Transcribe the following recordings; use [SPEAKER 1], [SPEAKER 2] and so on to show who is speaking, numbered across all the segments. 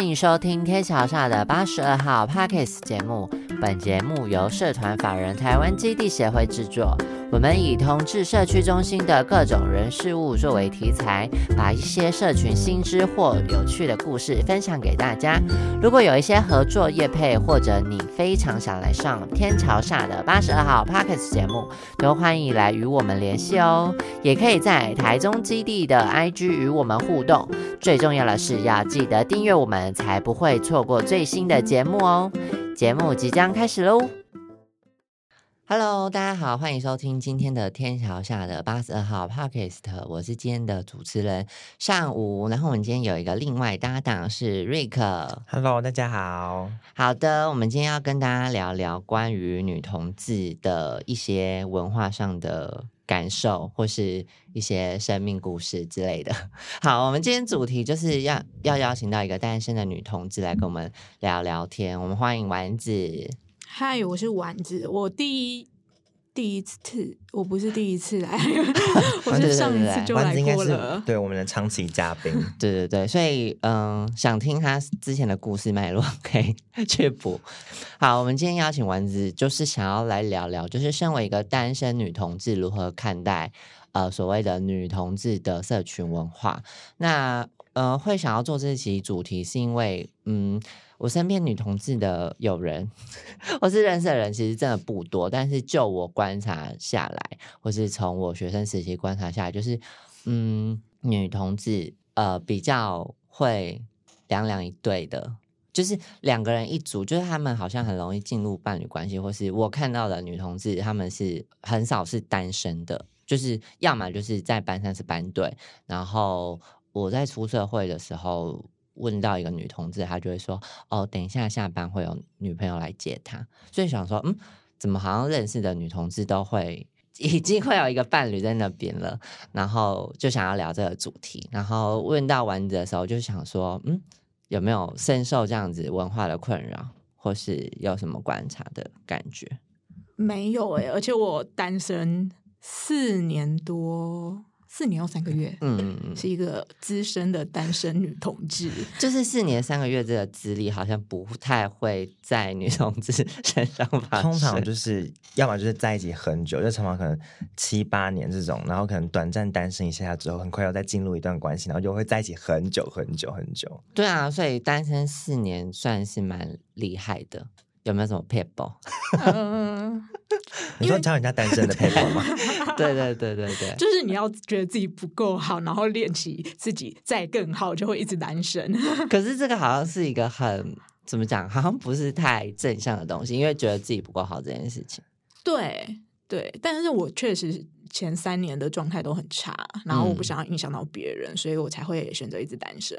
[SPEAKER 1] 欢迎收听天桥下的八十二号 Parkes 节目。本节目由社团法人台湾基地协会制作。我们以同志社区中心的各种人事物作为题材，把一些社群新知或有趣的故事分享给大家。如果有一些合作业配，或者你非常想来上天桥下的八十二号 Parkes 节目，都欢迎来与我们联系哦。也可以在台中基地的 IG 与我们互动。最重要的是要记得订阅我们，才不会错过最新的节目哦。节目即将开始喽！Hello，大家好，欢迎收听今天的天桥下的八十二号 Podcast，我是今天的主持人上午。然后我们今天有一个另外搭档是瑞克。
[SPEAKER 2] Hello，大家好。
[SPEAKER 1] 好的，我们今天要跟大家聊聊关于女同志的一些文化上的感受，或是一些生命故事之类的。好，我们今天主题就是要要邀请到一个单身的女同志来跟我们聊聊天。我们欢迎丸子。
[SPEAKER 3] 嗨，我是丸子，我第一第一次，我不是第一次来，我是上一次就来
[SPEAKER 2] 丸子应该是
[SPEAKER 3] 过了。
[SPEAKER 2] 对我们的长期嘉宾。
[SPEAKER 1] 对对对，所以嗯，想听他之前的故事脉络，可以 去补。好，我们今天邀请丸子，就是想要来聊聊，就是身为一个单身女同志，如何看待呃所谓的女同志的社群文化。那呃，会想要做这期主题，是因为嗯，我身边女同志的友人，我是认识的人，其实真的不多。但是就我观察下来，或是从我学生时期观察下来，就是嗯，女同志呃比较会两两一对的。就是两个人一组，就是他们好像很容易进入伴侣关系，或是我看到的女同志，他们是很少是单身的，就是要么就是在班上是班队，然后我在出社会的时候问到一个女同志，她就会说：“哦，等一下下班会有女朋友来接她。”所以想说，嗯，怎么好像认识的女同志都会 已经会有一个伴侣在那边了，然后就想要聊这个主题。然后问到丸子的时候，就想说，嗯，有没有深受这样子文化的困扰，或是有什么观察的感觉？
[SPEAKER 3] 没有哎、而且我单身四年多，四年又三个月，
[SPEAKER 1] 嗯
[SPEAKER 3] 是一个资深的单身女同志。
[SPEAKER 1] 就是四年三个月这个资历，好像不太会在女同志身上发生。
[SPEAKER 2] 通常就是要么就是在一起很久，就常常可能七八年这种，然后可能短暂单身一下下之后，很快要再进入一段关系，然后就会在一起很久很久很久。
[SPEAKER 1] 对啊，所以单身四年算是蛮厉害的。有没有什么 people？
[SPEAKER 3] 嗯，
[SPEAKER 2] 你说教人家单身的 paper 吗？
[SPEAKER 1] 对对对对对，
[SPEAKER 3] 就是你要觉得自己不够好，然后练习自己再更好，就会一直单身。
[SPEAKER 1] 可是这个好像是一个很怎么讲，好像不是太正向的东西，因为觉得自己不够好这件事情。
[SPEAKER 3] 对对，但是我确实前三年的状态都很差，然后我不
[SPEAKER 1] 嗯
[SPEAKER 3] 想要影响到别人，所以我才会选择一直单身。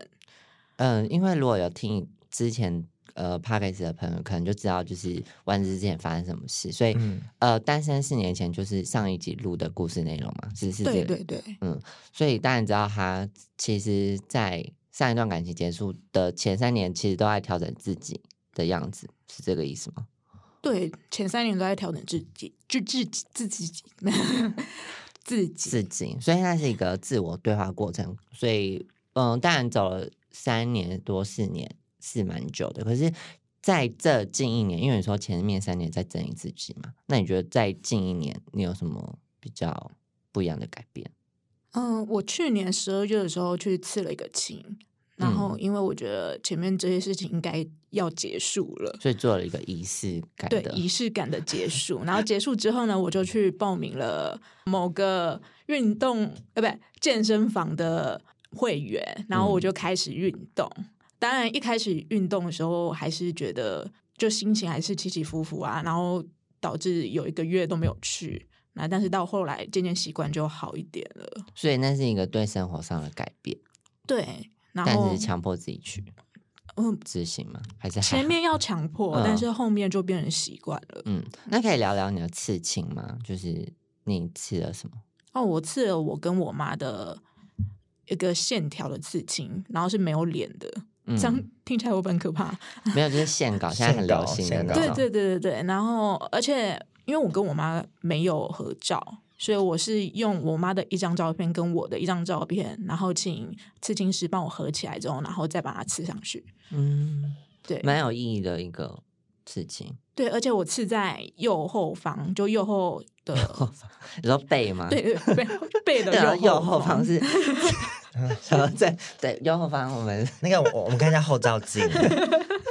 [SPEAKER 1] 嗯，因为如果有听之前呃 p a c k a g e 的朋友，可能就知道就是丸子之前发生什么事，所以、
[SPEAKER 2] 嗯
[SPEAKER 1] 呃，单身四年前就是上一集录的故事内容嘛，是是这个，
[SPEAKER 3] 对对对，
[SPEAKER 1] 嗯，所以当然知道他其实，在上一段感情结束的前三年，其实都在调整自己的样子，是这个意思吗？
[SPEAKER 3] 对，前三年都在调整自己，就自己自己 自己
[SPEAKER 1] 自己，所以那是一个自我对话过程。所以，嗯，当然走了三年多四年是蛮久的，可是在这近一年，因为你说前面三年在整理自己嘛，那你觉得在近一年你有什么比较不一样的改变？
[SPEAKER 3] 嗯，我去年十二月的时候去刺了一个青，然后因为我觉得前面这些事情应该要结束了。
[SPEAKER 1] 所以做了一个仪式感的，
[SPEAKER 3] 对仪式感的结 束，然后结束之后呢，我就去报名了某个运动呃，不健身房的会员，然后我就开始运动。当然，一开始运动的时候还是觉得就心情还是起起伏伏啊，然后导致有一个月都没有去。那但是到后来渐渐习惯就好一点了。
[SPEAKER 1] 所以那是一个对生活上的改变，
[SPEAKER 3] 对，然
[SPEAKER 1] 但
[SPEAKER 3] 后
[SPEAKER 1] 是强迫自己去
[SPEAKER 3] 嗯，
[SPEAKER 1] 执行吗？还是
[SPEAKER 3] 前面要强迫，
[SPEAKER 1] 嗯
[SPEAKER 3] 但是后面就变成习惯了。
[SPEAKER 1] 嗯，那可以聊聊你的刺青吗？就是你刺了什么？
[SPEAKER 3] 哦，我刺了我跟我妈的一个线条的刺青，然后是没有脸的，
[SPEAKER 1] 嗯
[SPEAKER 3] 这样听起来会不会很可怕？
[SPEAKER 1] 没有，就是线稿，现在很流行的那种。
[SPEAKER 3] 对对对对对，然后而且因为我跟我妈没有合照，所以我是用我妈的一张照片跟我的一张照片，然后请刺青师帮我合起来之后，然后再把它刺上去。
[SPEAKER 1] 嗯，
[SPEAKER 3] 对，
[SPEAKER 1] 蛮有意义的一个刺青。
[SPEAKER 3] 对，而且我刺在右后方，就右后的，
[SPEAKER 1] 你说背吗？
[SPEAKER 3] 对对背背的右
[SPEAKER 1] 后方是，然后在对右后方我们
[SPEAKER 2] 那个我我们看一下后照镜，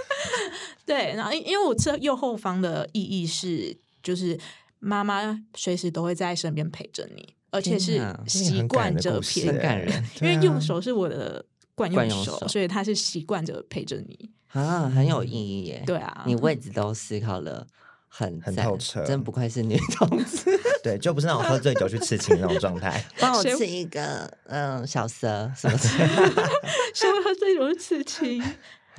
[SPEAKER 3] 对，然后因因为我这右后方的意义是，就是妈妈随时都会在身边陪着你，而且是习惯着
[SPEAKER 2] 很
[SPEAKER 3] 陪
[SPEAKER 2] 感人
[SPEAKER 3] 因为右手是我的惯
[SPEAKER 1] 惯用
[SPEAKER 3] 用手，所以他是习惯着陪着你。
[SPEAKER 1] 啊，很有意义耶。
[SPEAKER 3] 对啊，
[SPEAKER 1] 你位置都思考的很
[SPEAKER 2] 很透彻
[SPEAKER 1] 真不愧是女同志。
[SPEAKER 2] 对，就不是那种喝醉酒去刺青那种状态。
[SPEAKER 1] 帮我
[SPEAKER 3] 谁
[SPEAKER 1] 吃一个嗯小蛇 什么的，
[SPEAKER 3] 谁会喝这种事情？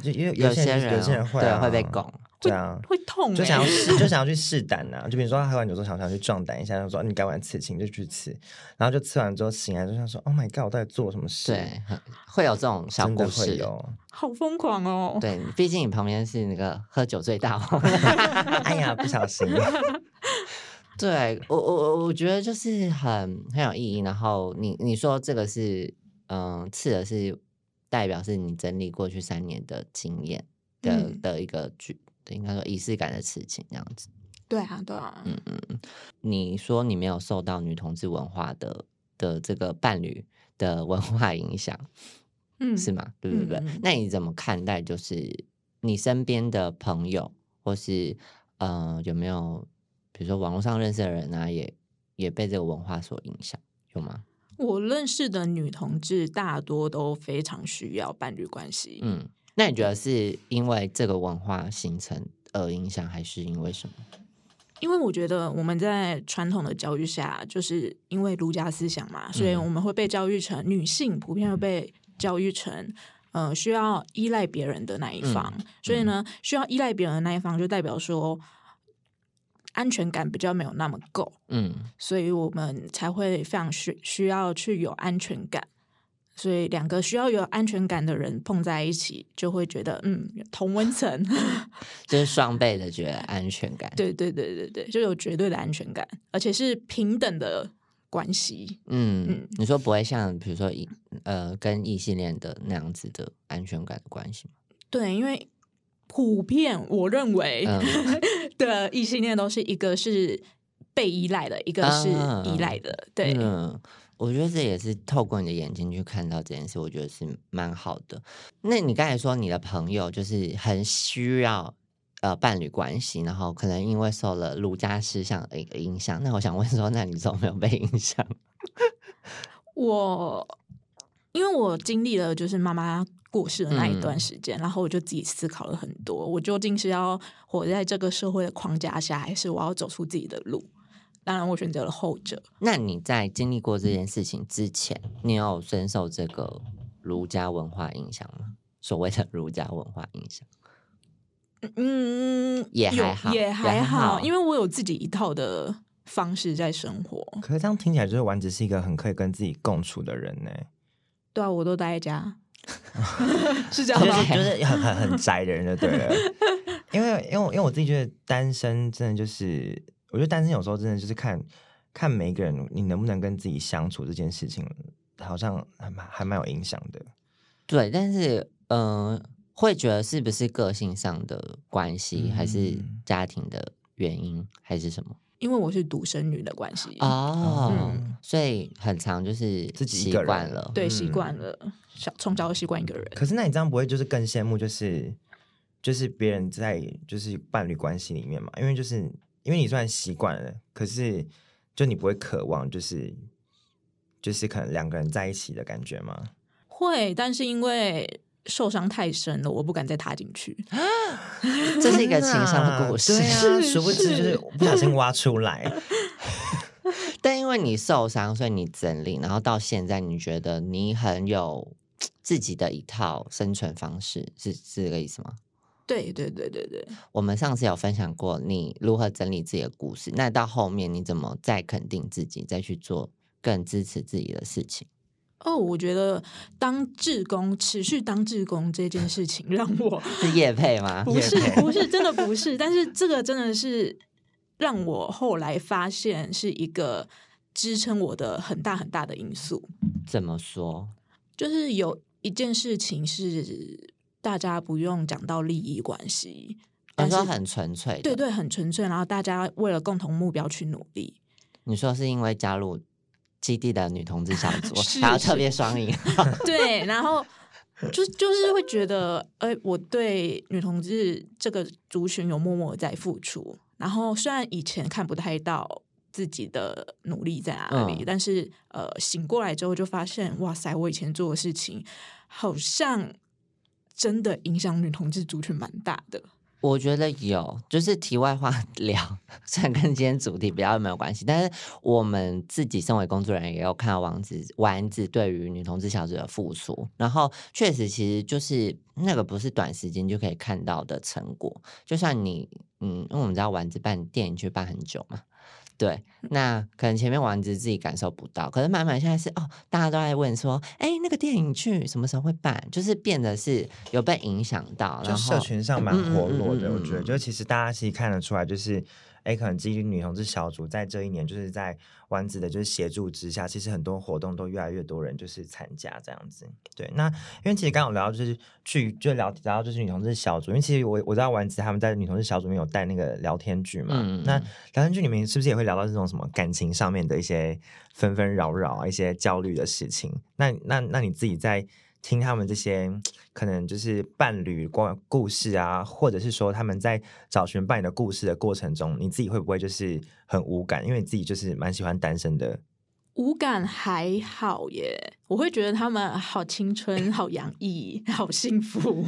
[SPEAKER 2] 就因为
[SPEAKER 1] 有些
[SPEAKER 2] 些人有些人会啊
[SPEAKER 1] 对会被拱。
[SPEAKER 2] 对啊，
[SPEAKER 3] 会痛、欸，
[SPEAKER 2] 就想要试，就想要去试胆呐、就比如说他喝完酒之后想想去壮胆一下，就说你敢玩刺青就去刺，然后就刺完之后醒来就想说 Oh my God，我到底做了什么事？
[SPEAKER 1] 对，会有这种小故事。
[SPEAKER 2] 会有。
[SPEAKER 3] 好疯狂哦。
[SPEAKER 1] 对，毕竟你旁边是那个喝酒最大王。
[SPEAKER 2] 哎呀，不小心。
[SPEAKER 1] 对我我我我觉得就是很很有意义。然后你你说这个是嗯，次的是代表是你整理过去三年的经验的、
[SPEAKER 3] 嗯
[SPEAKER 1] 的一个剧，应该说仪式感的事情这样子。
[SPEAKER 3] 对啊，对啊，
[SPEAKER 1] 嗯嗯，你说你没有受到女同志文化的的这个伴侣的文化影响，
[SPEAKER 3] 嗯，
[SPEAKER 1] 是吗？对对
[SPEAKER 3] 对？
[SPEAKER 1] 那你怎么看待就是你身边的朋友，或是呃有没有比如说网络上认识的人啊，也也被这个文化所影响，有吗？
[SPEAKER 3] 我认识的女同志大多都非常需要伴侣关系。
[SPEAKER 1] 嗯，那你觉得是因为这个文化形成而影响，还是因为什么？
[SPEAKER 3] 因为我觉得我们在传统的教育下，就是因为儒家思想嘛，所以
[SPEAKER 1] 嗯
[SPEAKER 3] 我们会被教育成女性普遍会被教育成。呃，需要依赖别人的那一方，
[SPEAKER 1] 嗯
[SPEAKER 3] 所以呢，需要依赖别人的那一方，就代表说安全感比较没有那么够，
[SPEAKER 1] 嗯
[SPEAKER 3] 所以我们才会非常需需要去有安全感。所以两个需要有安全感的人碰在一起，就会觉得嗯同温层，
[SPEAKER 1] 就是双倍的觉得安全感。
[SPEAKER 3] 对对对对对，就有绝对的安全感，而且是平等的关系。
[SPEAKER 1] 嗯
[SPEAKER 3] 嗯，
[SPEAKER 1] 你说不会像比如说异呃跟异性恋的那样子的安全感的关系吗？
[SPEAKER 3] 对，因为普遍我认为
[SPEAKER 1] 嗯
[SPEAKER 3] 的异性恋都是一个是被依赖的，一个是依赖的。对，
[SPEAKER 1] 嗯，我觉得这也是透过你的眼睛去看到这件事，我觉得是蛮好的。那你刚才说你的朋友就是很需要呃伴侣关系，然后可能因为受了儒家思想的一个影响，那我想问说，那你有没有被影响？
[SPEAKER 3] 我因为我经历了就是妈妈过世的那一段
[SPEAKER 1] 嗯
[SPEAKER 3] 时间，然后我就自己思考了很多，我究竟是要活在这个社会的框架下，还是我要走出自己的路？当然，我选择了后者。
[SPEAKER 1] 那你在经历过这件事情之前，你有深受这个儒家文化影响吗？所谓的儒家文化影响，
[SPEAKER 3] 嗯，
[SPEAKER 1] 也还好
[SPEAKER 3] 也
[SPEAKER 1] 也还
[SPEAKER 3] 还好，因为我有自己一套的方式在生活。
[SPEAKER 2] 可是这样听起来，就是丸子是一个很可以跟自己共处的人呢，
[SPEAKER 3] 对啊，我都待在家，是这
[SPEAKER 2] 就
[SPEAKER 3] 样吗？
[SPEAKER 2] 是 就是很很很宅的人就对了。因为因为因为我自己觉得单身真的就是，我觉得单身有时候真的就是看看每一个人你能不能跟自己相处这件事情，好像还蛮还蛮有影响的。
[SPEAKER 1] 对，但是嗯、呃会觉得是不是个性上的关系，还是
[SPEAKER 2] 嗯
[SPEAKER 1] 家庭的原因，还是什么？
[SPEAKER 3] 因为我是独生女的关系，
[SPEAKER 1] 哦，
[SPEAKER 3] 嗯
[SPEAKER 1] 所以很长就是
[SPEAKER 2] 自己一个人
[SPEAKER 1] 惯了，
[SPEAKER 3] 对，
[SPEAKER 2] 嗯
[SPEAKER 3] 习惯了，小从小就习惯一个人。
[SPEAKER 2] 可是那你这样不会就是更羡慕，就是就是别人在就是伴侣关系里面嘛？因为就是因为你虽然习惯了，可是就你不会渴望就是就是可能两个人在一起的感觉吗？
[SPEAKER 3] 会，但是因为受伤太深了，我不敢再踏进去。
[SPEAKER 1] 这是一个情商的故事。
[SPEAKER 2] 对啊，
[SPEAKER 3] 是
[SPEAKER 2] 殊不知就是不小心挖出来。
[SPEAKER 1] 但因为你受伤，所以你整理，然后到现在你觉得你很有 自己的一套生存方式，是是这个意思吗？
[SPEAKER 3] 对对对对对，
[SPEAKER 1] 我们上次有分享过你如何整理自己的故事，那到后面你怎么再肯定自己，再去做更支持自己的事情？
[SPEAKER 3] 哦，我觉得当志工，持续当志工这件事情，让我
[SPEAKER 1] 是叶配吗？
[SPEAKER 3] 不是不是真的不是，但是这个真的是让我后来发现是一个支撑我的很大很大的因素。
[SPEAKER 1] 怎么说？
[SPEAKER 3] 就是有一件事情是大家不用讲到利益关系，但是
[SPEAKER 1] 很纯粹，
[SPEAKER 3] 对对很纯粹，然后大家为了共同目标去努力。
[SPEAKER 1] 你说是因为加入基地的女同志小组
[SPEAKER 3] 是，
[SPEAKER 1] 还要特别双赢，
[SPEAKER 3] 对，然后就就是会觉得，哎、我对女同志这个族群有默默地在付出。然后虽然以前看不太到自己的努力在哪里，
[SPEAKER 1] 嗯
[SPEAKER 3] 但是呃，醒过来之后就发现，哇塞，我以前做的事情好像真的影响女同志族群蛮大的。
[SPEAKER 1] 我觉得有，就是题外话 聊，虽然跟今天主题比较没有关系，但是我们自己身为工作人员也有看到王子丸子对于女同志小姐的付出，然后确实其实就是那个不是短时间就可以看到的成果，就算你嗯，因为我们知道丸子办电影去办很久嘛。对，那可能前面丸子自己感受不到，可是慢慢现在是哦，大家都在问说，哎，那个电影剧什么时候会办？就是变得是有被影响到，
[SPEAKER 2] 就
[SPEAKER 1] 然后
[SPEAKER 2] 社群上蛮活络的，
[SPEAKER 1] 嗯嗯嗯嗯
[SPEAKER 2] 我觉得，
[SPEAKER 1] 嗯
[SPEAKER 2] 就其实大家其实看得出来，就是哎，可能基于女同志小组在这一年，就是在丸子的就是协助之下，其实很多活动都越来越多人就是参加这样子。对，那因为其实刚刚有聊到就是去就聊聊到就是女同志小组，因为其实我我知道丸子他们在女同志小组里面有带那个聊天剧嘛，
[SPEAKER 1] 嗯
[SPEAKER 2] 那聊天剧里面是不是也会聊到这种什么感情上面的一些纷纷扰扰啊，一些焦虑的事情？那那那你自己在听他们这些可能就是伴侣故故事啊，或者是说他们在找寻伴侣的故事的过程中，你自己会不会就是很无感？因为你自己就是蛮喜欢单身的，
[SPEAKER 3] 无感还好耶，我会觉得他们好青春、好洋溢、好幸福。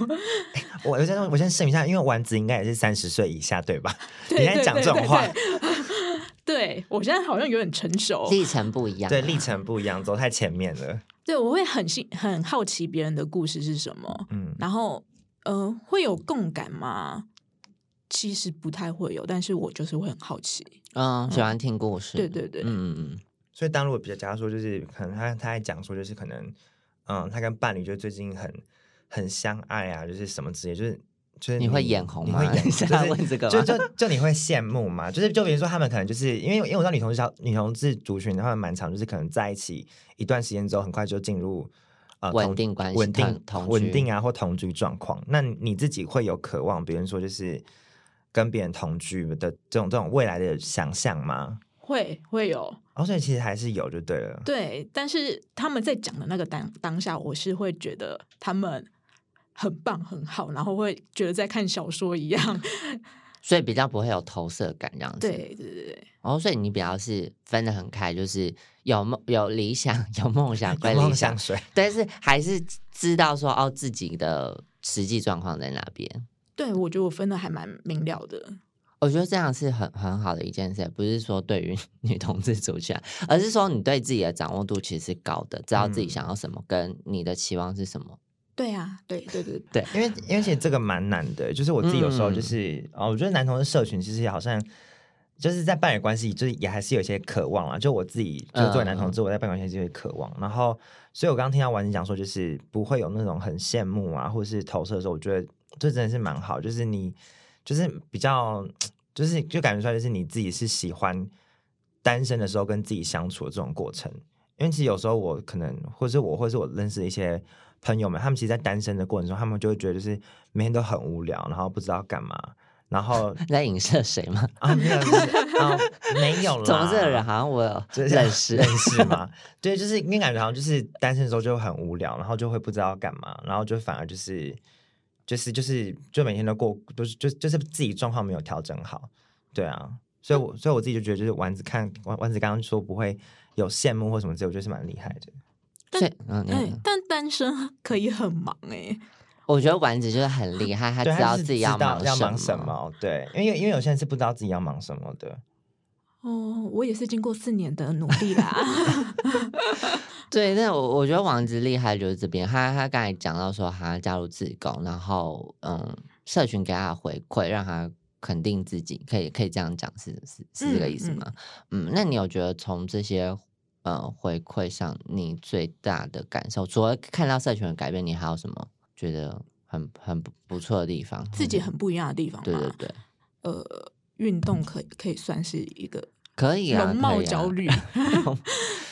[SPEAKER 2] 我我先我先声明一下，因为丸子应该也是三十岁以下，对吧？
[SPEAKER 3] 对
[SPEAKER 2] 你在讲这种话，
[SPEAKER 3] 对 我现在好像有点成熟。
[SPEAKER 1] 历程不一样，
[SPEAKER 2] 对历程不一样，走太前面了。
[SPEAKER 3] 对，我会很兴很好奇别人的故事是什么，
[SPEAKER 2] 嗯，
[SPEAKER 3] 然后呃，会有共感吗？其实不太会有，但是我就是会很好奇。
[SPEAKER 1] 嗯，喜欢听故事，
[SPEAKER 3] 对对对，
[SPEAKER 1] 嗯嗯嗯，
[SPEAKER 2] 所以当如果比较，假如说就是可能他他在讲说就是可能，嗯，他跟伴侣就最近很很相爱啊，就是什么之类，就是就是
[SPEAKER 1] 你会眼红吗
[SPEAKER 2] 你会眼红，
[SPEAKER 1] 现
[SPEAKER 2] 就是
[SPEAKER 1] 在问这个
[SPEAKER 2] 就就就你会羡慕吗？就是就比如说他们可能就是因为因为我知道女同志小女同志族群他们蛮长，就是可能在一起一段时间之后，很快就进入。呃，
[SPEAKER 1] 稳定关系
[SPEAKER 2] 稳定
[SPEAKER 1] 同
[SPEAKER 2] 稳定啊，或同居状况。那你自己会有渴望，比如说就是跟别人同居的这种这种未来的想象吗？
[SPEAKER 3] 会会有
[SPEAKER 2] 哦，所以其实还是有就对了。
[SPEAKER 3] 对，但是他们在讲的那个当当下，我是会觉得他们很棒很好，然后会觉得在看小说一样。
[SPEAKER 1] 所以比较不会有投射感这样子。
[SPEAKER 3] 对对对对，
[SPEAKER 1] 哦，所以你比较是分得很开，就是有梦有理想 有梦想归
[SPEAKER 2] 梦
[SPEAKER 1] 理想
[SPEAKER 2] 想，水，
[SPEAKER 1] 但是还是知道说哦自己的实际状况在哪边。
[SPEAKER 3] 对我觉得我分的还蛮明了的。
[SPEAKER 1] 我觉得这样是很很好的一件事，不是说对于 女同志族群，而是说你对自己的掌握度其实是高的，知道自己
[SPEAKER 2] 嗯
[SPEAKER 1] 想要什么，跟你的期望是什么。
[SPEAKER 3] 对啊，对对对
[SPEAKER 1] 对，
[SPEAKER 2] 因为因为其实这个蛮难的，就是我自己有时候
[SPEAKER 1] 嗯
[SPEAKER 2] 就是、哦，我觉得男同志社群其实好像就是在伴侣关系，就是也还是有一些渴望啊。就我自己就是作为男同志，我在伴侣关系就会渴望。然后，所以我刚刚听到婉子讲说，就是不会有那种很羡慕啊，或者是投射的时候，我觉得这真的是蛮好。就是你就是比较，就是就感觉出来，就是你自己是喜欢单身的时候跟自己相处的这种过程。因为其实有时候我可能，或是我，或是我认识一些朋友们，他们其实，在单身的过程中，他们就会觉得就是每天都很无聊，然后不知道干嘛，然后
[SPEAKER 1] 你在影射谁吗？
[SPEAKER 2] 啊没有就是啊没有啦，
[SPEAKER 1] 怎么这个人好像我有
[SPEAKER 2] 就是
[SPEAKER 1] 认识
[SPEAKER 2] 认识吗？对，就是因为感觉好像就是单身的时候就很无聊，然后就会不知道干嘛，然后就反而就是就是就是就每天都过，就是就就是自己状况没有调整好，对啊，所以我所以我自己就觉得就是丸子看丸丸子刚刚说不会有羡慕或什么之类，我觉得是蛮厉害的。
[SPEAKER 1] 所以嗯，
[SPEAKER 3] 但单身 可以很忙哎、
[SPEAKER 1] 我觉得丸子就是很厉害，他，知道自己要忙什
[SPEAKER 2] 忙什么，对，因为因为有些人是不知道自己要忙什么的，
[SPEAKER 3] 哦，我也是经过四年的努力啦。
[SPEAKER 1] 对，那我我觉得王子厉害就是这边，他他刚才讲到说他加入自工，然后嗯，社群给他的回馈，让他肯定自己，可以可以这样讲，是是是这个意思
[SPEAKER 3] 嗯嗯
[SPEAKER 1] 吗？嗯那你有觉得从这些呃回馈上，你最大的感受，除了看到社群的改变，你还有什么觉得很很不不错的地方？
[SPEAKER 3] 自己很不一样的地方嘛。
[SPEAKER 1] 对对对，
[SPEAKER 3] 呃，运动可以可以算是一个
[SPEAKER 1] 可以啊，
[SPEAKER 3] 容貌焦虑。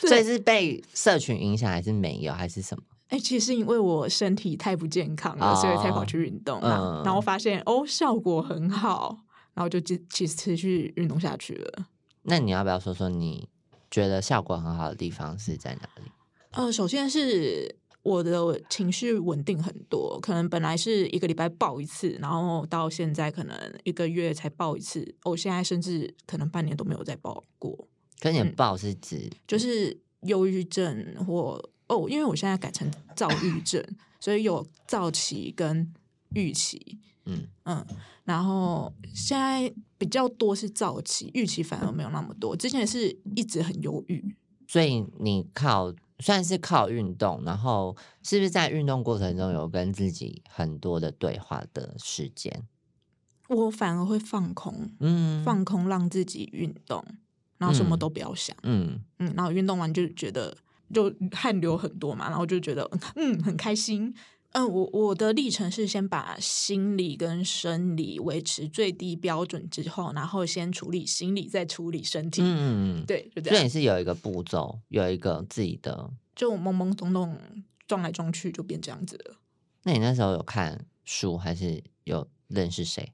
[SPEAKER 1] 所以是被社群影响，还是没有，还是什么？
[SPEAKER 3] 哎、其实因为我身体太不健康了，
[SPEAKER 1] 哦
[SPEAKER 3] 所以才跑去运动啊。
[SPEAKER 1] 嗯
[SPEAKER 3] 然后发现哦，效果很好，然后就继其实持续运动下去了。
[SPEAKER 1] 那你要不要说说你觉得效果很好的地方是在哪里？
[SPEAKER 3] 呃，首先是我的情绪稳定很多，可能本来是一个礼拜爆一次，然后到现在可能一个月才爆一次，我、现在甚至可能半年都没有再爆过，
[SPEAKER 1] 跟你的
[SPEAKER 3] 嗯
[SPEAKER 1] 报是指
[SPEAKER 3] 就是忧郁症或哦，因为我现在改成躁郁症，所以有躁期跟郁期，
[SPEAKER 1] 嗯
[SPEAKER 3] 嗯，然后现在比较多是早期，预期反而没有那么多，之前是一直很忧郁。
[SPEAKER 1] 所以你靠算是靠运动，然后是不是在运动过程中有跟自己很多的对话的时间？
[SPEAKER 3] 我反而会放空，
[SPEAKER 1] 嗯，
[SPEAKER 3] 放空让自己运动，然后什么
[SPEAKER 1] 嗯
[SPEAKER 3] 都不要想，
[SPEAKER 1] 嗯
[SPEAKER 3] 嗯，然后运动完就觉得就汗流很多嘛，然后就觉得嗯很开心。嗯，我我的历程是先把心理跟生理维持最低标准之后，然后先处理心理，再处理身体。
[SPEAKER 1] 嗯嗯，
[SPEAKER 3] 对，就这
[SPEAKER 1] 所以是有一个步骤，有一个自己的。
[SPEAKER 3] 就懵懵懂懂撞来撞去，就变这样子了。
[SPEAKER 1] 那你那时候有看书，还是有认识谁？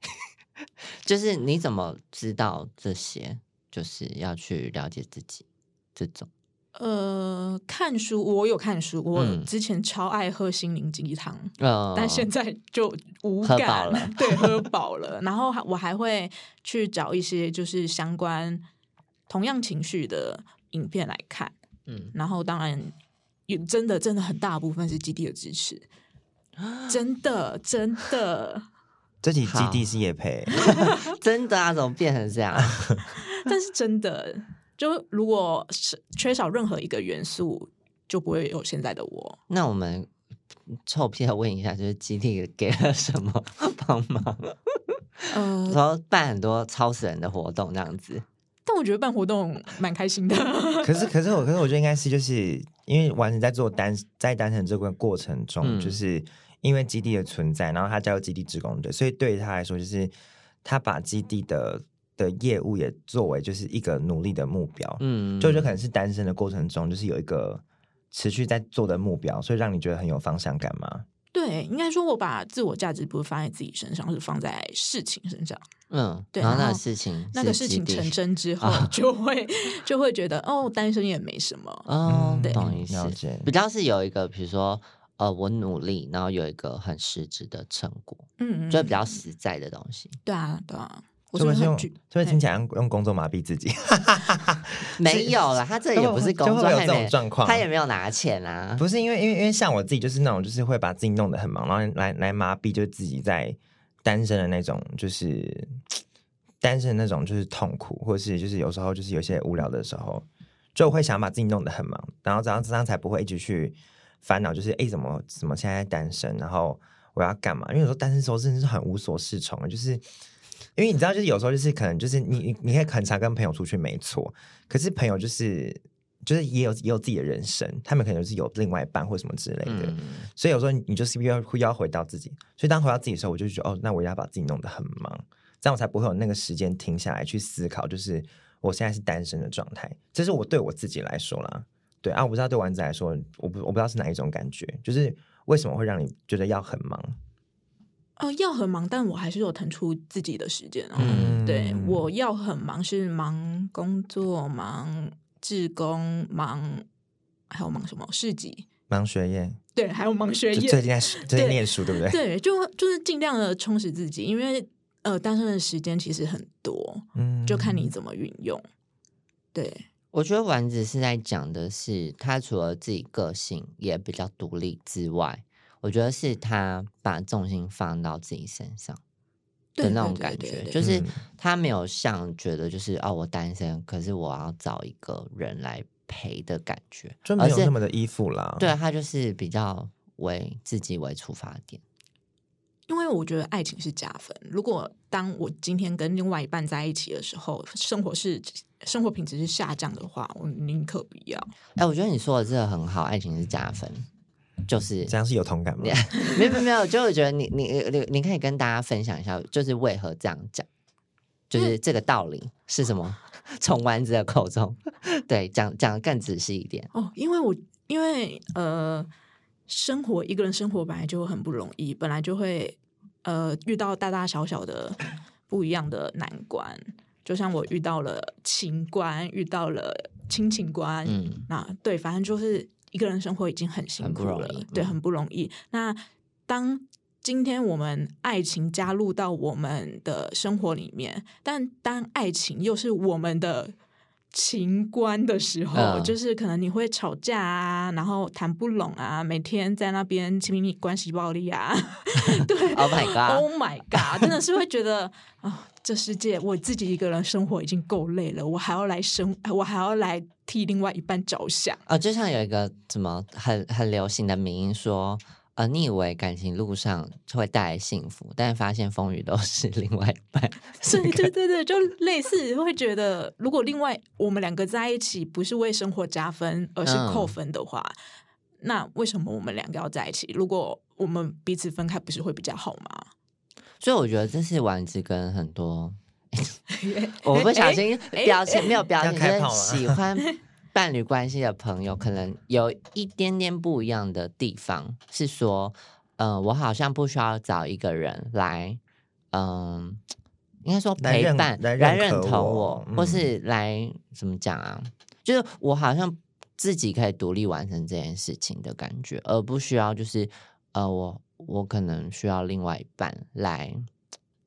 [SPEAKER 1] 就是你怎么知道这些？就是要去了解自己这种。
[SPEAKER 3] 呃，看书我有看书，我
[SPEAKER 1] 嗯
[SPEAKER 3] 之前超爱喝心灵鸡汤，
[SPEAKER 1] 呃，
[SPEAKER 3] 但现在就无感
[SPEAKER 1] 了
[SPEAKER 3] 对，喝饱了。然后我还会去找一些就是相关同样情绪的影片来看。
[SPEAKER 1] 嗯，
[SPEAKER 3] 然后当然有真的真的很大部分是基地的支持，真的真的。
[SPEAKER 2] 这集基地是叶配，
[SPEAKER 1] 真的啊，怎么变成这样？
[SPEAKER 3] 但是真的，就如果是缺少任何一个元素，就不会有现在的我。
[SPEAKER 1] 那我们臭屁要问一下，就是基地给了什么帮忙？
[SPEAKER 3] 呃，
[SPEAKER 1] 然后办很多超死人的活动，这样子。
[SPEAKER 3] 但我觉得办活动蛮开心的。
[SPEAKER 2] 可是可是我可是我觉得应该是就是因为完成在做单在单程这个过程中，
[SPEAKER 1] 嗯
[SPEAKER 2] 就是因为基地的存在，然后他加入基地职工队，所以对于他来说，就是他把基地的的业务也作为就是一个努力的目标。
[SPEAKER 1] 嗯，
[SPEAKER 2] 就就可能是单身的过程中，就是有一个持续在做的目标，所以让你觉得很有方向感吗？
[SPEAKER 3] 对，应该说我把自我价值不是放在自己身上，是放在事情身上。
[SPEAKER 1] 嗯，
[SPEAKER 3] 对
[SPEAKER 1] 然后那个事情，
[SPEAKER 3] 那个事情成真之后，就会就会觉得哦，单身也没什么。
[SPEAKER 1] 哦，
[SPEAKER 2] 嗯
[SPEAKER 3] 对
[SPEAKER 1] 懂意思。比较是有一个，比如说，呃，我努力，然后有一个很实质的成果，
[SPEAKER 3] 嗯嗯，
[SPEAKER 1] 就比较实在的东西。
[SPEAKER 3] 对啊，对啊。我
[SPEAKER 2] 会不会是用，
[SPEAKER 3] 是不是很具
[SPEAKER 2] 会听起来用用工作麻痹自己？
[SPEAKER 1] 没有了，他这也不是工作，
[SPEAKER 2] 有这
[SPEAKER 1] 他也没
[SPEAKER 2] 种状况
[SPEAKER 1] 他也没有拿钱啊。
[SPEAKER 2] 不是因为因为因为像我自己就是那种就是会把自己弄得很忙，然后来来麻痹，就是自己在单身的那种就是单身的那种就是痛苦，或是就是有时候就是有些无聊的时候，就我会想把自己弄得很忙，然后这样这样才不会一直去烦恼，就是哎怎么怎么现在单身，然后我要干嘛？因为有时候单身的时候真的是很无所适从，就是。因为你知道，就是有时候就是可能就是你你你可以很常跟朋友出去，没错。可是朋友就是就是也有也有自己的人生，他们可能就是有另外一半或什么之类的。
[SPEAKER 1] 嗯，
[SPEAKER 2] 所以有时候你你就是要会要回到自己。所以当回到自己的时候，我就觉得哦，那我要把自己弄得很忙，这样我才不会有那个时间停下来去思考，就是我现在是单身的状态。这是我对我自己来说啦。对啊，我不知道对丸子来说，我不我不知道是哪一种感觉，就是为什么会让你觉得要很忙？
[SPEAKER 3] 呃，要很忙，但我还是有腾出自己的时间哦。
[SPEAKER 1] 嗯
[SPEAKER 3] 对，我要很忙，是忙工作、忙志工、忙还有忙什么市集？
[SPEAKER 2] 忙学业，
[SPEAKER 3] 对，还有忙学业。
[SPEAKER 2] 最近在最近
[SPEAKER 3] 对
[SPEAKER 2] 念书，对不对？
[SPEAKER 3] 对，就就是尽量的充实自己，因为呃，单身的时间其实很多，
[SPEAKER 2] 嗯
[SPEAKER 3] 就看你怎么运用。对，
[SPEAKER 1] 我觉得丸子是在讲的是，他除了自己个性也比较独立之外，我觉得是他把重心放到自己身上的那种感觉，就是
[SPEAKER 2] 嗯
[SPEAKER 1] 他没有像觉得就是哦，我单身，可是我要找一个人来陪的感觉，
[SPEAKER 2] 就没
[SPEAKER 1] 而是
[SPEAKER 2] 有那么的依附啦。
[SPEAKER 1] 对，他就是比较为自己为出发点。
[SPEAKER 3] 因为我觉得爱情是加分。如果当我今天跟另外一半在一起的时候，生活是生活品质是下降的话，我宁可不要。
[SPEAKER 1] 哎，我觉得你说的这个很好，爱情是加分，就是
[SPEAKER 2] 这样是有同感吗？
[SPEAKER 1] 没有没有就我觉得你你你你可以跟大家分享一下，就是为何这样讲，就是这个道理是什么？从丸子的口中，对讲讲的更仔细一点。
[SPEAKER 3] 哦，因为我因为呃，生活一个人生活本来就很不容易，本来就会呃遇到大大小小的不一样的难关。就像我遇到了情关，遇到了亲情关，
[SPEAKER 1] 嗯
[SPEAKER 3] 那对，反正就是一个人生活已经很辛苦了，对，
[SPEAKER 1] 嗯
[SPEAKER 3] 很不容易。那当今天我们爱情加入到我们的生活里面，但当爱情又是我们的情关的时候，
[SPEAKER 1] 嗯
[SPEAKER 3] 就是可能你会吵架啊，然后谈不拢啊，每天在那边亲密关系暴力啊，对
[SPEAKER 1] Oh my
[SPEAKER 3] god！Oh my god！真的是会觉得啊、这世界我自己一个人生活已经够累了，我还要来生，我还要来替另外一半着想。
[SPEAKER 1] 啊，就像有一个什么很很流行的名音说，呃，你以为感情路上会带来幸福，但发现风雨都是另外一半。
[SPEAKER 3] 对对对对，就类似会觉得，如果另外我们两个在一起不是为生活加分，而是
[SPEAKER 1] 嗯
[SPEAKER 3] 扣分的话，那为什么我们两个要在一起？如果我们彼此分开，不是会比较好吗？
[SPEAKER 1] 所以我觉得这是丸子跟很多 我不小心表情没有表情，就
[SPEAKER 2] 要开炮了
[SPEAKER 1] 是喜欢伴侣关系的朋友，可能有一点点不一样的地方，是说，嗯、我好像不需要找一个人来，嗯、应该说陪伴、
[SPEAKER 2] 来
[SPEAKER 1] 来认
[SPEAKER 2] 认
[SPEAKER 1] 同我，
[SPEAKER 2] 嗯
[SPEAKER 1] 或是来怎么讲啊？就是我好像自己可以独立完成这件事情的感觉，而不需要就是呃，我我可能需要另外一半来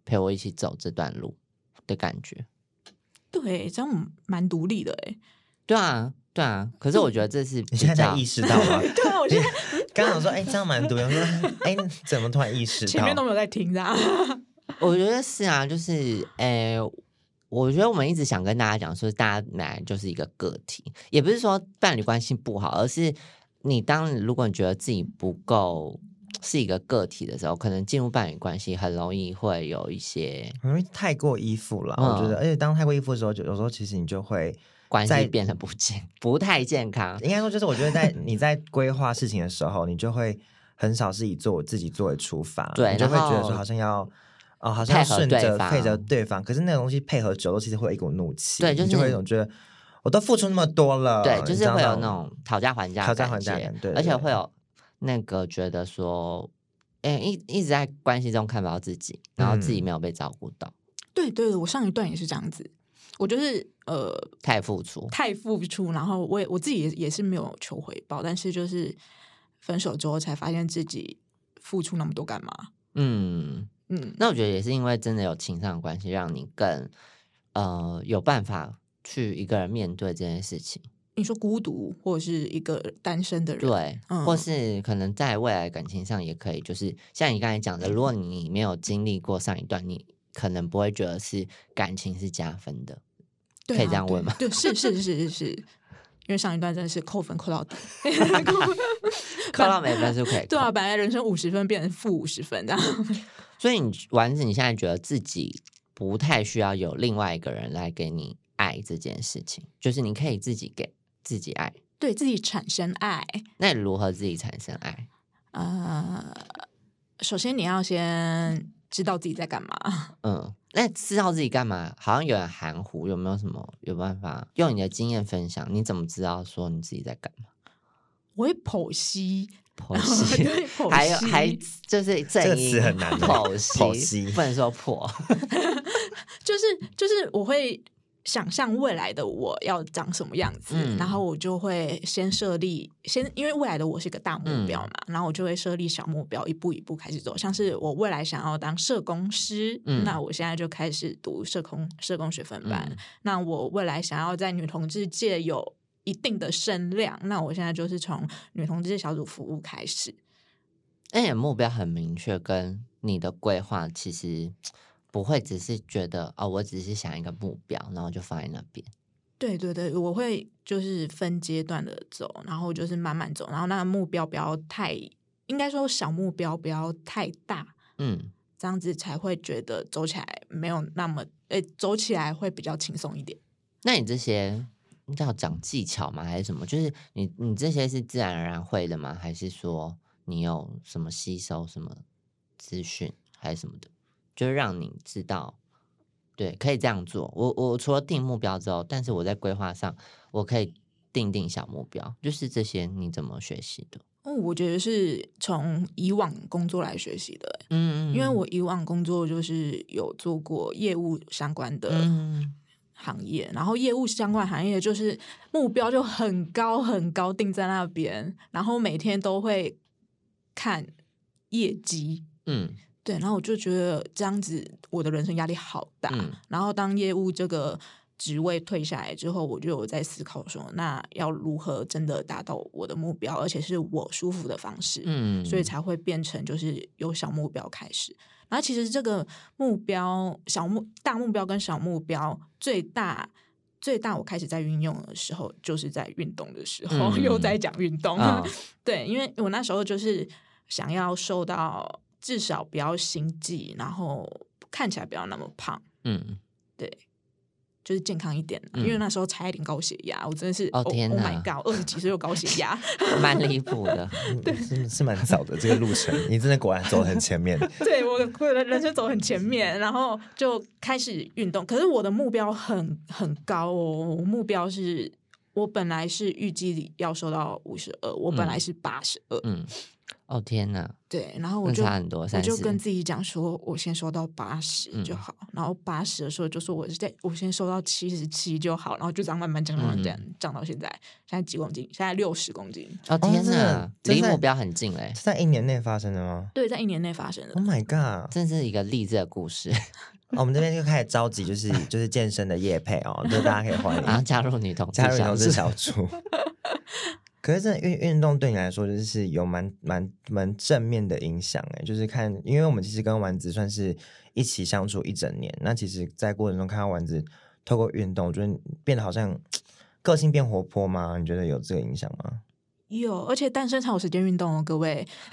[SPEAKER 1] 陪我一起走这段路的感觉。
[SPEAKER 3] 对，这样蛮独立的哎。
[SPEAKER 1] 对啊，对啊。可是我觉得这是
[SPEAKER 2] 你现在才意识到吗？
[SPEAKER 3] 对啊，我现在
[SPEAKER 2] 刚刚我说，哎、这样蛮多。我说，哎、怎么突然意识到？
[SPEAKER 3] 前面都没有在听的、啊。
[SPEAKER 1] 我觉得是啊，就是诶、我觉得我们一直想跟大家讲说，大家本来就是一个个体，也不是说伴侣关系不好，而是你当如果你觉得自己不够是一个个体的时候，可能进入伴侣关系很容易会有一些
[SPEAKER 2] 很容易太过依附了。
[SPEAKER 1] 嗯
[SPEAKER 2] 我觉得，而且当太过依附的时候，就有时候其实你就会，
[SPEAKER 1] 关系
[SPEAKER 2] 在
[SPEAKER 1] 变得不健 不太健康。
[SPEAKER 2] 应该说就是，我觉得在 你在规划事情的时候，你就会很少是以做我自己作为出发，
[SPEAKER 1] 对
[SPEAKER 2] 你就会觉得说好像要。哦，好像顺着配着对方，可是那个东西配合久了，其实会有一股怒气，
[SPEAKER 1] 对就是
[SPEAKER 2] 会有一种觉得我都付出那么多了，
[SPEAKER 1] 对，就是会有那种讨价还价的
[SPEAKER 2] 讨价还价感对
[SPEAKER 1] 而且
[SPEAKER 2] 对
[SPEAKER 1] 会有那个觉得说，哎、一一直在关系中看不到自己，然后自己
[SPEAKER 2] 嗯
[SPEAKER 1] 没有被照顾到，
[SPEAKER 3] 对对，我上一段也是这样子，我就是呃
[SPEAKER 1] 太付出。
[SPEAKER 3] 太付出，然后我也我自己也也是没有求回报，但是就是分手之后才发现自己付出那么多干嘛？
[SPEAKER 1] 嗯，
[SPEAKER 3] 嗯，
[SPEAKER 1] 那我觉得也是因为真的有情上关系，让你更呃有办法去一个人面对这件事情。
[SPEAKER 3] 你说孤独或者是一个单身的人，
[SPEAKER 1] 对，
[SPEAKER 3] 嗯
[SPEAKER 1] 或是可能在未来感情上也可以，就是像你刚才讲的，如果你没有经历过上一段，你可能不会觉得是感情是加分的。可以
[SPEAKER 3] 对啊对
[SPEAKER 1] 这样问吗
[SPEAKER 3] 对，是是是是是，因为上一段真的是扣分扣到底，
[SPEAKER 1] 扣到每分数可以
[SPEAKER 3] 对啊，本来人生五十分变成负五十分这样。
[SPEAKER 1] 所以你丸子，你现在觉得自己不太需要有另外一个人来给你爱这件事情，就是你可以自己给自己爱。
[SPEAKER 3] 对自己产生爱，
[SPEAKER 1] 那你如何自己产生爱？
[SPEAKER 3] 呃，首先你要先知道自己在干嘛。
[SPEAKER 1] 嗯，那知道自己干嘛，好像有点含糊，有没有什么有办法用你的经验分享？你怎么知道说你自己在干嘛？
[SPEAKER 3] 我会剖析，
[SPEAKER 1] 剖析，
[SPEAKER 3] 对剖析
[SPEAKER 1] 还有还就是正
[SPEAKER 2] 这个
[SPEAKER 1] 音
[SPEAKER 2] 词很难欸
[SPEAKER 1] 剖析，
[SPEAKER 2] 剖析
[SPEAKER 1] 不能说破。
[SPEAKER 3] 就是就是我会想象未来的我要长什么样子，
[SPEAKER 1] 嗯
[SPEAKER 3] 然后我就会先设立，先因为未来的我是个大目标嘛，然后我就会设立小目标，一步一步开始走。像是我未来想要当社工师，
[SPEAKER 1] 嗯
[SPEAKER 3] 那我现在就开始读社工社工学分班。
[SPEAKER 1] 嗯
[SPEAKER 3] 那我未来想要在女同志界有一定的声量，那我现在就是从女同志小组服务开始。
[SPEAKER 1] 那你目标很明确，跟你的规划其实不会只是觉得哦，我只是想一个目标，然后就放在那边。
[SPEAKER 3] 对对对，我会就是分阶段的走，然后就是慢慢走，然后那个目标不要太，应该说小目标不要太大，
[SPEAKER 1] 嗯，
[SPEAKER 3] 这样子才会觉得走起来没有那么，诶，走起来会比较轻松一点。
[SPEAKER 1] 那你这些叫讲技巧吗？还是什么？就是你你这些是自然而然会的吗？还是说你有什么吸收什么资讯还是什么的，就是让你知道对，可以这样做。我我除了定目标之后，但是我在规划上，我可以定定小目标，就是这些你怎么学习的？
[SPEAKER 3] 哦，我觉得是从以往工作来学习的嗯，
[SPEAKER 1] 嗯
[SPEAKER 3] 因为我以往工作就是有做过业务相关的
[SPEAKER 1] 嗯
[SPEAKER 3] 行业，然后业务相关行业就是目标就很高很高定在那边，然后每天都会看业绩，
[SPEAKER 1] 嗯
[SPEAKER 3] 对，然后我就觉得这样子我的人生压力好大，
[SPEAKER 1] 嗯
[SPEAKER 3] 然后当业务这个职位退下来之后，我就有在思考说，那要如何真的达到我的目标，而且是我舒服的方式，
[SPEAKER 1] 嗯，
[SPEAKER 3] 所以才会变成就是由小目标开始。然后其实这个目标小目大目标跟小目标最大最大，我开始在运用的时候，就是在运动的时候，
[SPEAKER 1] 嗯
[SPEAKER 3] 又在讲运动。
[SPEAKER 1] 啊
[SPEAKER 3] 对，因为我那时候就是想要瘦到至少不要心悸，然后看起来不要那么胖，
[SPEAKER 1] 嗯
[SPEAKER 3] 对。就是健康一点，因为那时候差一点高血压，我真的是
[SPEAKER 1] 哦
[SPEAKER 3] oh-
[SPEAKER 1] 天
[SPEAKER 3] oh
[SPEAKER 1] 哪
[SPEAKER 3] my god，二十几岁有高血压，
[SPEAKER 1] 蛮离谱的。
[SPEAKER 2] 对，是是蛮早的这个路程，你真的果然走得很前面。
[SPEAKER 3] 对我我的人生走很前面，然后就开始运动。可是我的目标很很高哦，我目标是我本来是预计要瘦到五十二，我本来是八十二，
[SPEAKER 1] 嗯，哦天哪，
[SPEAKER 3] 对，然后我就
[SPEAKER 1] 差很多，
[SPEAKER 3] 我。就跟自己讲说，我先收到八十
[SPEAKER 1] 嗯
[SPEAKER 3] 就好，然后八十的时候就说我是在我先收到七十七就好，然后就这样慢慢降，慢慢降，
[SPEAKER 1] 嗯
[SPEAKER 3] 降到现在，现在几公斤？现在六十公斤。
[SPEAKER 1] 哦天
[SPEAKER 2] 真的
[SPEAKER 1] 哪，
[SPEAKER 2] 真的
[SPEAKER 1] 离目标很近嘞，
[SPEAKER 2] 是在一年内发生的吗
[SPEAKER 3] 对，在一年内发生的。
[SPEAKER 2] ？Oh my god！
[SPEAKER 1] 真是一个励志的故事。
[SPEAKER 2] 哦我们这边就开始召集，就是就是健身的业配哦，就是大家可以欢
[SPEAKER 1] 然后
[SPEAKER 2] 迎
[SPEAKER 1] 加入女同志
[SPEAKER 2] 加入
[SPEAKER 1] 小组
[SPEAKER 2] 投资小组。可是真的运运动对你来说，就是有蛮蛮蛮正面的影响哎，就是看，因为我们其实跟丸子算是一起相处一整年，那其实，在过程中看到丸子透过运动，我觉得变得好像个性变活泼吗？你觉得有这个影响吗？
[SPEAKER 3] 有，而且单身才有时间运动哦，各位。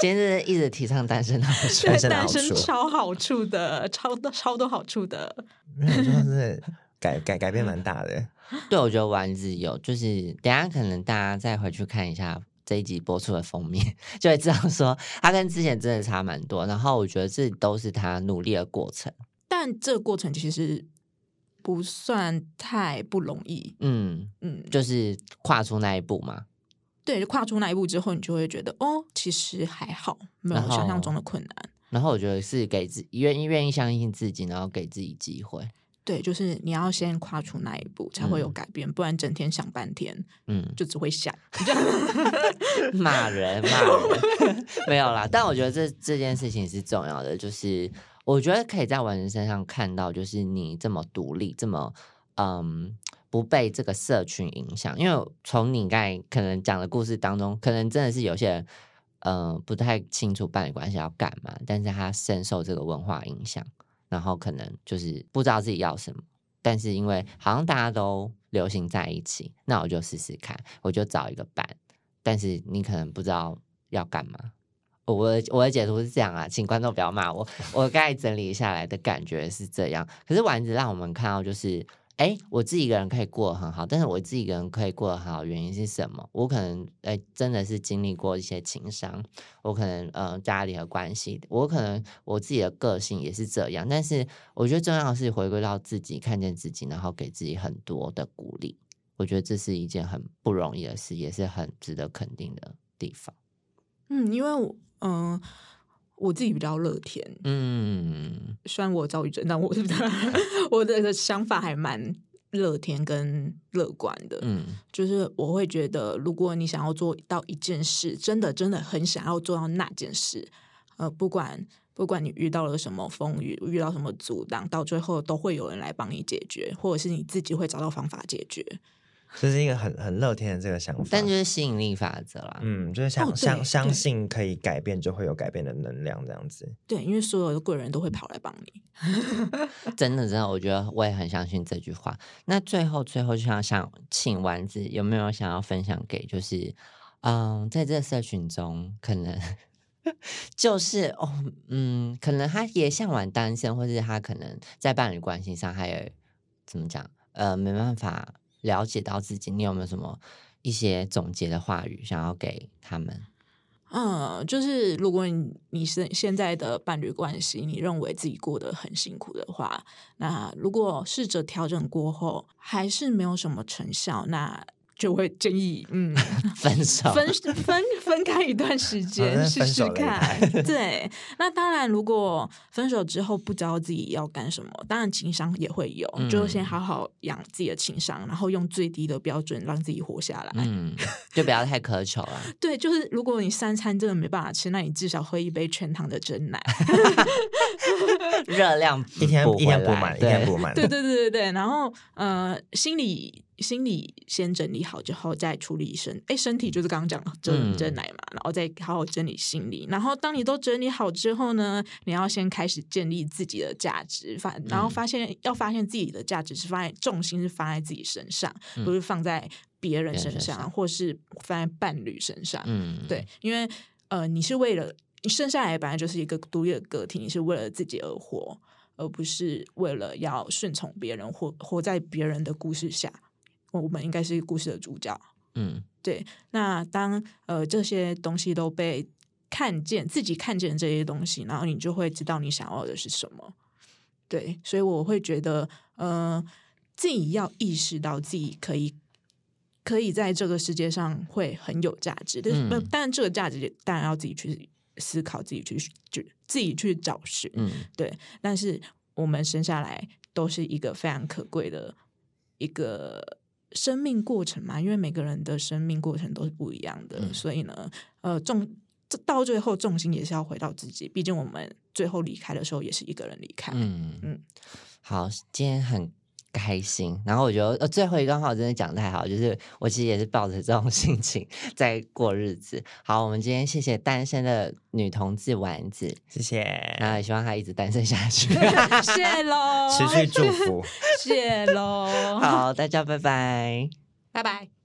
[SPEAKER 1] 今天是一直提倡单身的好处
[SPEAKER 3] 对，
[SPEAKER 2] 单身
[SPEAKER 3] 超好处的，超多超多好处的。
[SPEAKER 2] 因为我说是改改改变蛮大的。
[SPEAKER 1] 对，我觉得丸子有，就是等下可能大家再回去看一下这一集播出的封面，就会知道说他跟之前真的差蛮多。然后我觉得这都是他努力的过程。
[SPEAKER 3] 但这个过程其实不算太不容易。
[SPEAKER 1] 嗯，
[SPEAKER 3] 嗯，
[SPEAKER 1] 就是跨出那一步嘛。
[SPEAKER 3] 对，跨出那一步之后，你就会觉得哦，其实还好，没有想象中的困难。
[SPEAKER 1] 然后我觉得是给自愿意愿意相信自己，然后给自己机会。
[SPEAKER 3] 对，就是你要先跨出那一步，才会有
[SPEAKER 1] 嗯
[SPEAKER 3] 改变，不然整天想半天
[SPEAKER 1] 嗯，
[SPEAKER 3] 就只会想。
[SPEAKER 1] 骂人骂人 没有啦，但我觉得这这件事情是重要的，就是我觉得可以在完人身上看到，就是你这么独立，这么嗯不被这个社群影响，因为从你刚才可能讲的故事当中，可能真的是有些人。呃，不太清楚伴侣关系要干嘛，但是他深受这个文化影响，然后可能就是不知道自己要什么，但是因为好像大家都流行在一起，那我就试试看，我就找一个伴，但是你可能不知道要干嘛。我我的解读是这样啊，请观众不要骂我。我刚才整理下来的感觉是这样，可是丸子让我们看到就是，哎，我自己一个人可以过得很好，但是我自己一个人可以过得很好，原因是什么？我可能哎真的是经历过一些情伤，我可能呃家里的关系，我可能我自己的个性也是这样，但是我觉得重要的是回归到自己，看见自己，然后给自己很多的鼓励。我觉得这是一件很不容易的事，也是很值得肯定的地方。
[SPEAKER 3] 嗯，因为我嗯、我自己比较乐天，
[SPEAKER 1] 嗯
[SPEAKER 3] 虽然我有躁郁症，但我 我的想法还蛮乐天跟乐观的。
[SPEAKER 1] 嗯
[SPEAKER 3] 就是我会觉得，如果你想要做到一件事，真的真的很想要做到那件事，呃，不管不管你遇到了什么风雨，遇到什么阻挡，到最后都会有人来帮你解决，或者是你自己会找到方法解决。
[SPEAKER 2] 这是一个很很乐天的这个想法。
[SPEAKER 1] 但就是吸引力法则啦。
[SPEAKER 2] 嗯，就是相、
[SPEAKER 3] 哦
[SPEAKER 2] 相相信可以改变，就会有改变的能量，这样子。
[SPEAKER 3] 对，因为所有的贵人都会跑来帮你。
[SPEAKER 1] 真的真的，我觉得我也很相信这句话。那最后最后，就想想请丸子有没有想要分享给，就是嗯，在这个社群中，可能 就是哦，嗯，可能他也向往单身，或是他可能在伴侣关系上还有怎么讲，呃，没办法了解到自己。你有没有什么一些总结的话语想要给他们？
[SPEAKER 3] 嗯，就是如果你你是现在的伴侣关系，你认为自己过得很辛苦的话，那如果试着调整过后还是没有什么成效，那就会建议嗯
[SPEAKER 1] 分手，
[SPEAKER 3] 分分分开一段时间试试看
[SPEAKER 2] 台。
[SPEAKER 3] 对，那当然，如果分手之后不知道自己要干什么，当然情商也会有，就先
[SPEAKER 1] 嗯
[SPEAKER 3] 好好养自己的情商，然后用最低的标准让自己活下来。
[SPEAKER 1] 嗯，就不要太苛求了。
[SPEAKER 3] 对，就是如果你三餐真的没办法吃，那你至少喝一杯全糖的真奶。
[SPEAKER 1] 热量
[SPEAKER 2] 一天一天补满，一天
[SPEAKER 1] 对
[SPEAKER 2] 补满。
[SPEAKER 3] 对对对对对，然后呃，心理心理先整理好之后，再处理身，哎，身体就是刚刚讲的真
[SPEAKER 1] 嗯
[SPEAKER 3] 真奶嘛，然后再好好整理心理。然后当你都整理好之后呢，你要先开始建立自己的价值，发然后发现、要发现自己的价值是放在重心是放在自己身上，不是放在
[SPEAKER 1] 别人
[SPEAKER 3] 身上，
[SPEAKER 1] 身上
[SPEAKER 3] 或是放在伴侣身上。
[SPEAKER 1] 嗯，
[SPEAKER 3] 对，因为呃，你是为了你生下来本来就是一个独立的个体，你是为了自己而活，而不是为了要顺从别人，活活在别人的故事下。我们应该是故事的主角。
[SPEAKER 1] 嗯
[SPEAKER 3] 对，那当呃这些东西都被看见，自己看见这些东西，然后你就会知道你想要的是什么。对，所以我会觉得，呃，自己要意识到自己可以可以在这个世界上会很有价值，但是、
[SPEAKER 1] 嗯
[SPEAKER 3] 当然这个价值当然要自己去思考，自己去就自己去找寻。
[SPEAKER 1] 嗯
[SPEAKER 3] 对，但是我们生下来都是一个非常可贵的一个生命过程嘛，因为每个人的生命过程都是不一样的，
[SPEAKER 1] 嗯
[SPEAKER 3] 所以呢，呃，重这到最后重心也是要回到自己，毕竟我们最后离开的时候也是一个人离开。
[SPEAKER 1] 嗯嗯
[SPEAKER 3] 嗯，
[SPEAKER 1] 好，今天很开心。然后我觉得呃，最后一段话我真的讲得太好，就是我其实也是抱着这种 心情在过日子。好，我们今天谢谢单身的女同志丸子，
[SPEAKER 2] 谢谢，
[SPEAKER 1] 那也希望她一直单身下去。
[SPEAKER 3] 谢 喽，
[SPEAKER 2] 持续祝福。
[SPEAKER 3] 谢喽，
[SPEAKER 1] 好，大家拜拜。
[SPEAKER 3] 拜拜。